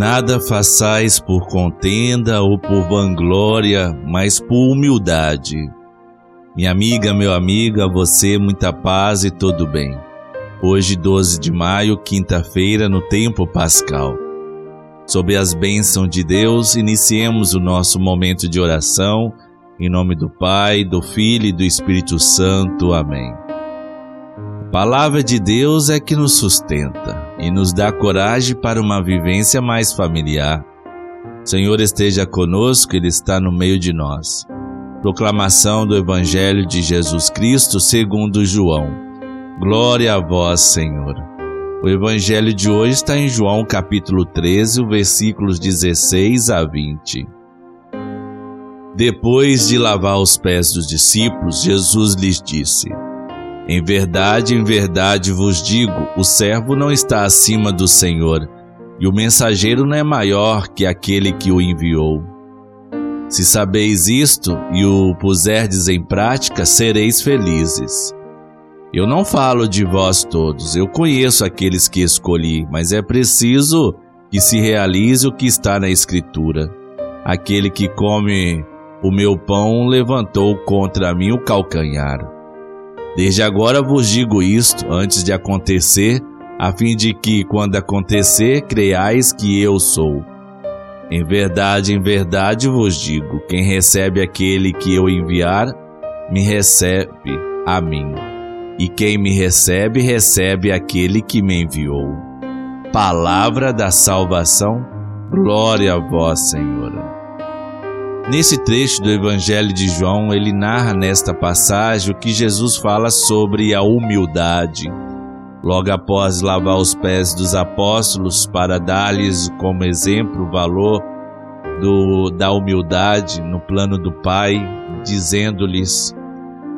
Nada façais por contenda ou por vanglória, mas por humildade. Minha amiga, meu amigo, a você muita paz e todo bem. Hoje, 12 de maio, quinta-feira, no tempo pascal. Sob as bênçãos de Deus, iniciemos o nosso momento de oração, em nome do Pai, do Filho e do Espírito Santo. Amém. A palavra de Deus é que nos sustenta e nos dá coragem para uma vivência mais familiar. Senhor esteja conosco, Ele está no meio de nós. Proclamação do Evangelho de Jesus Cristo segundo João. Glória a vós, Senhor. O Evangelho de hoje está em João capítulo 13, versículos 16 a 20. Depois de lavar os pés dos discípulos, Jesus lhes disse: em verdade, em verdade vos digo: o servo não está acima do Senhor, e o mensageiro não é maior que aquele que o enviou. Se sabeis isto e o puserdes em prática, sereis felizes. Eu não falo de vós todos, eu conheço aqueles que escolhi, mas é preciso que se realize o que está na Escritura. Aquele que come o meu pão levantou contra mim o calcanhar. Desde agora vos digo isto antes de acontecer, a fim de que, quando acontecer, creiais que eu sou. Em verdade, em verdade vos digo: quem recebe aquele que eu enviar, me recebe a mim. E quem me recebe, recebe aquele que me enviou. Palavra da salvação, glória a vós, Senhor. Nesse trecho do Evangelho de João, ele narra nesta passagem o que Jesus fala sobre a humildade. Logo após lavar os pés dos apóstolos para dar-lhes como exemplo o valor do, da humildade no plano do Pai, dizendo-lhes: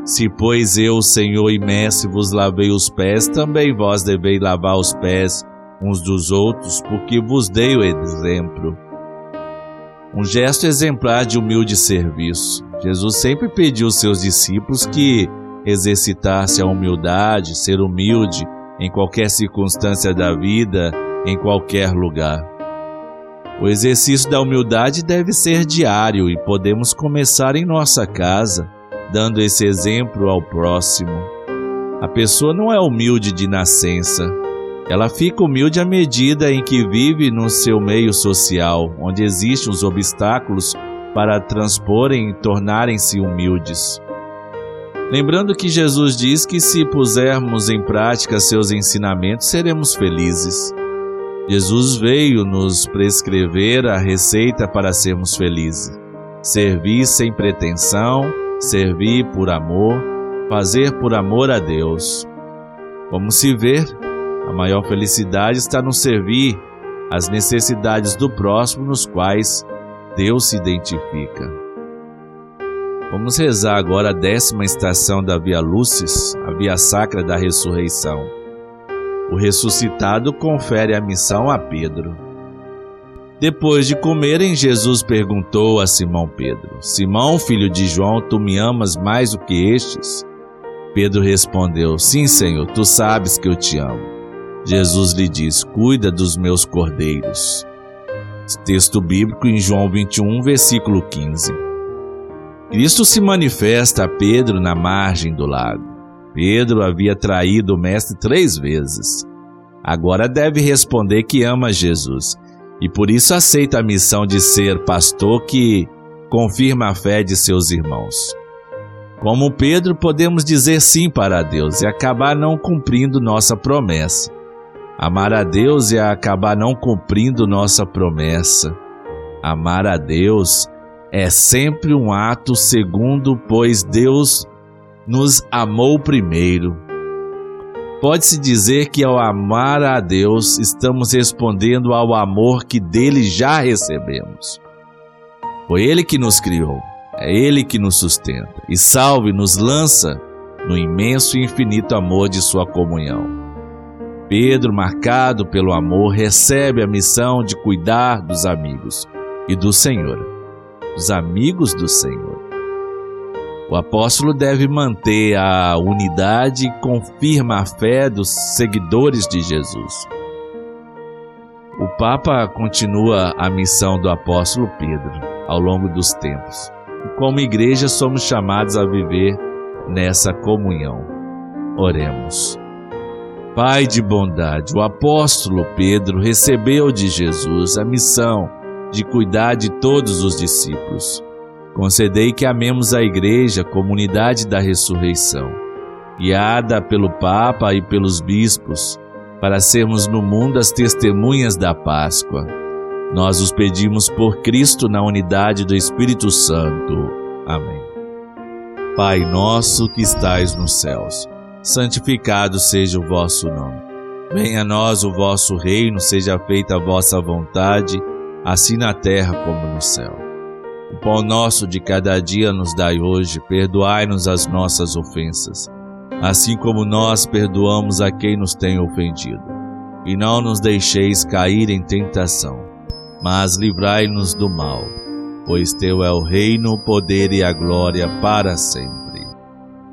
Se, pois eu, Senhor e Mestre, vos lavei os pés, também vós deveis lavar os pés uns dos outros, porque vos dei o exemplo um gesto exemplar de humilde serviço. Jesus sempre pediu aos seus discípulos que exercitasse a humildade, ser humilde em qualquer circunstância da vida, em qualquer lugar. O exercício da humildade deve ser diário e podemos começar em nossa casa, dando esse exemplo ao próximo. A pessoa não é humilde de nascença, ela fica humilde à medida em que vive no seu meio social, onde existem os obstáculos para transporem e tornarem-se humildes. Lembrando que Jesus diz que se pusermos em prática seus ensinamentos, seremos felizes. Jesus veio nos prescrever a receita para sermos felizes. Servir sem pretensão, servir por amor, fazer por amor a Deus. Vamos se ver a maior felicidade está no servir as necessidades do próximo nos quais Deus se identifica. Vamos rezar agora a décima estação da Via Lucis, a Via Sacra da Ressurreição. O ressuscitado confere a missão a Pedro. Depois de comerem, Jesus perguntou a Simão Pedro: Simão, filho de João, tu me amas mais do que estes? Pedro respondeu: Sim, Senhor, tu sabes que eu te amo. Jesus lhe diz: Cuida dos meus cordeiros. Texto bíblico em João 21, versículo 15. Cristo se manifesta a Pedro na margem do lago. Pedro havia traído o Mestre três vezes. Agora deve responder que ama Jesus e por isso aceita a missão de ser pastor que confirma a fé de seus irmãos. Como Pedro, podemos dizer sim para Deus e acabar não cumprindo nossa promessa. Amar a Deus é acabar não cumprindo nossa promessa. Amar a Deus é sempre um ato segundo, pois Deus nos amou primeiro. Pode-se dizer que ao amar a Deus, estamos respondendo ao amor que dele já recebemos. Foi Ele que nos criou, é Ele que nos sustenta e salve nos lança no imenso e infinito amor de Sua comunhão. Pedro, marcado pelo amor, recebe a missão de cuidar dos amigos e do Senhor, dos amigos do Senhor. O apóstolo deve manter a unidade e confirma a fé dos seguidores de Jesus. O Papa continua a missão do apóstolo Pedro ao longo dos tempos. Como igreja somos chamados a viver nessa comunhão. Oremos. Pai de bondade, o apóstolo Pedro recebeu de Jesus a missão de cuidar de todos os discípulos. Concedei que amemos a Igreja, comunidade da ressurreição, guiada pelo Papa e pelos bispos, para sermos no mundo as testemunhas da Páscoa. Nós os pedimos por Cristo na unidade do Espírito Santo. Amém. Pai nosso que estais nos céus santificado seja o vosso nome. Venha a nós o vosso reino, seja feita a vossa vontade, assim na terra como no céu. O pão nosso de cada dia nos dai hoje, perdoai-nos as nossas ofensas, assim como nós perdoamos a quem nos tem ofendido. E não nos deixeis cair em tentação, mas livrai-nos do mal, pois teu é o reino, o poder e a glória para sempre.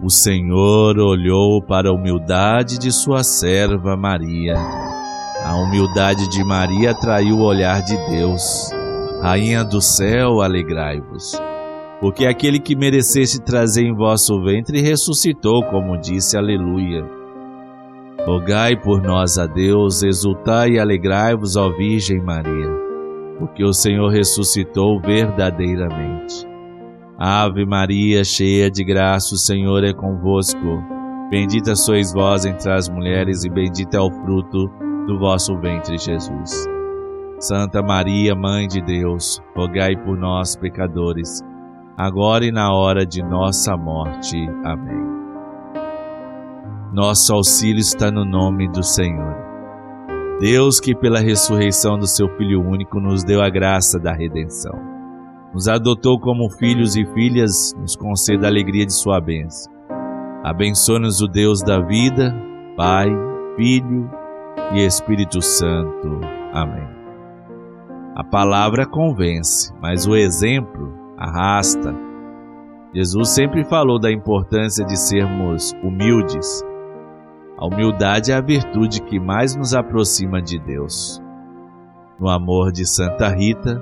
O Senhor olhou para a humildade de sua serva Maria. A humildade de Maria atraiu o olhar de Deus. Rainha do céu, alegrai-vos. Porque aquele que merecesse trazer em vosso ventre ressuscitou, como disse, aleluia. Rogai por nós a Deus, exultai e alegrai-vos, ó Virgem Maria, porque o Senhor ressuscitou verdadeiramente. Ave Maria, cheia de graça, o Senhor é convosco. Bendita sois vós entre as mulheres, e bendito é o fruto do vosso ventre, Jesus. Santa Maria, Mãe de Deus, rogai por nós, pecadores, agora e na hora de nossa morte. Amém. Nosso auxílio está no nome do Senhor. Deus, que pela ressurreição do seu Filho único nos deu a graça da redenção nos adotou como filhos e filhas, nos conceda a alegria de sua bênção. Abençoe-nos o Deus da vida, Pai, Filho e Espírito Santo. Amém. A palavra convence, mas o exemplo arrasta. Jesus sempre falou da importância de sermos humildes. A humildade é a virtude que mais nos aproxima de Deus. No amor de Santa Rita,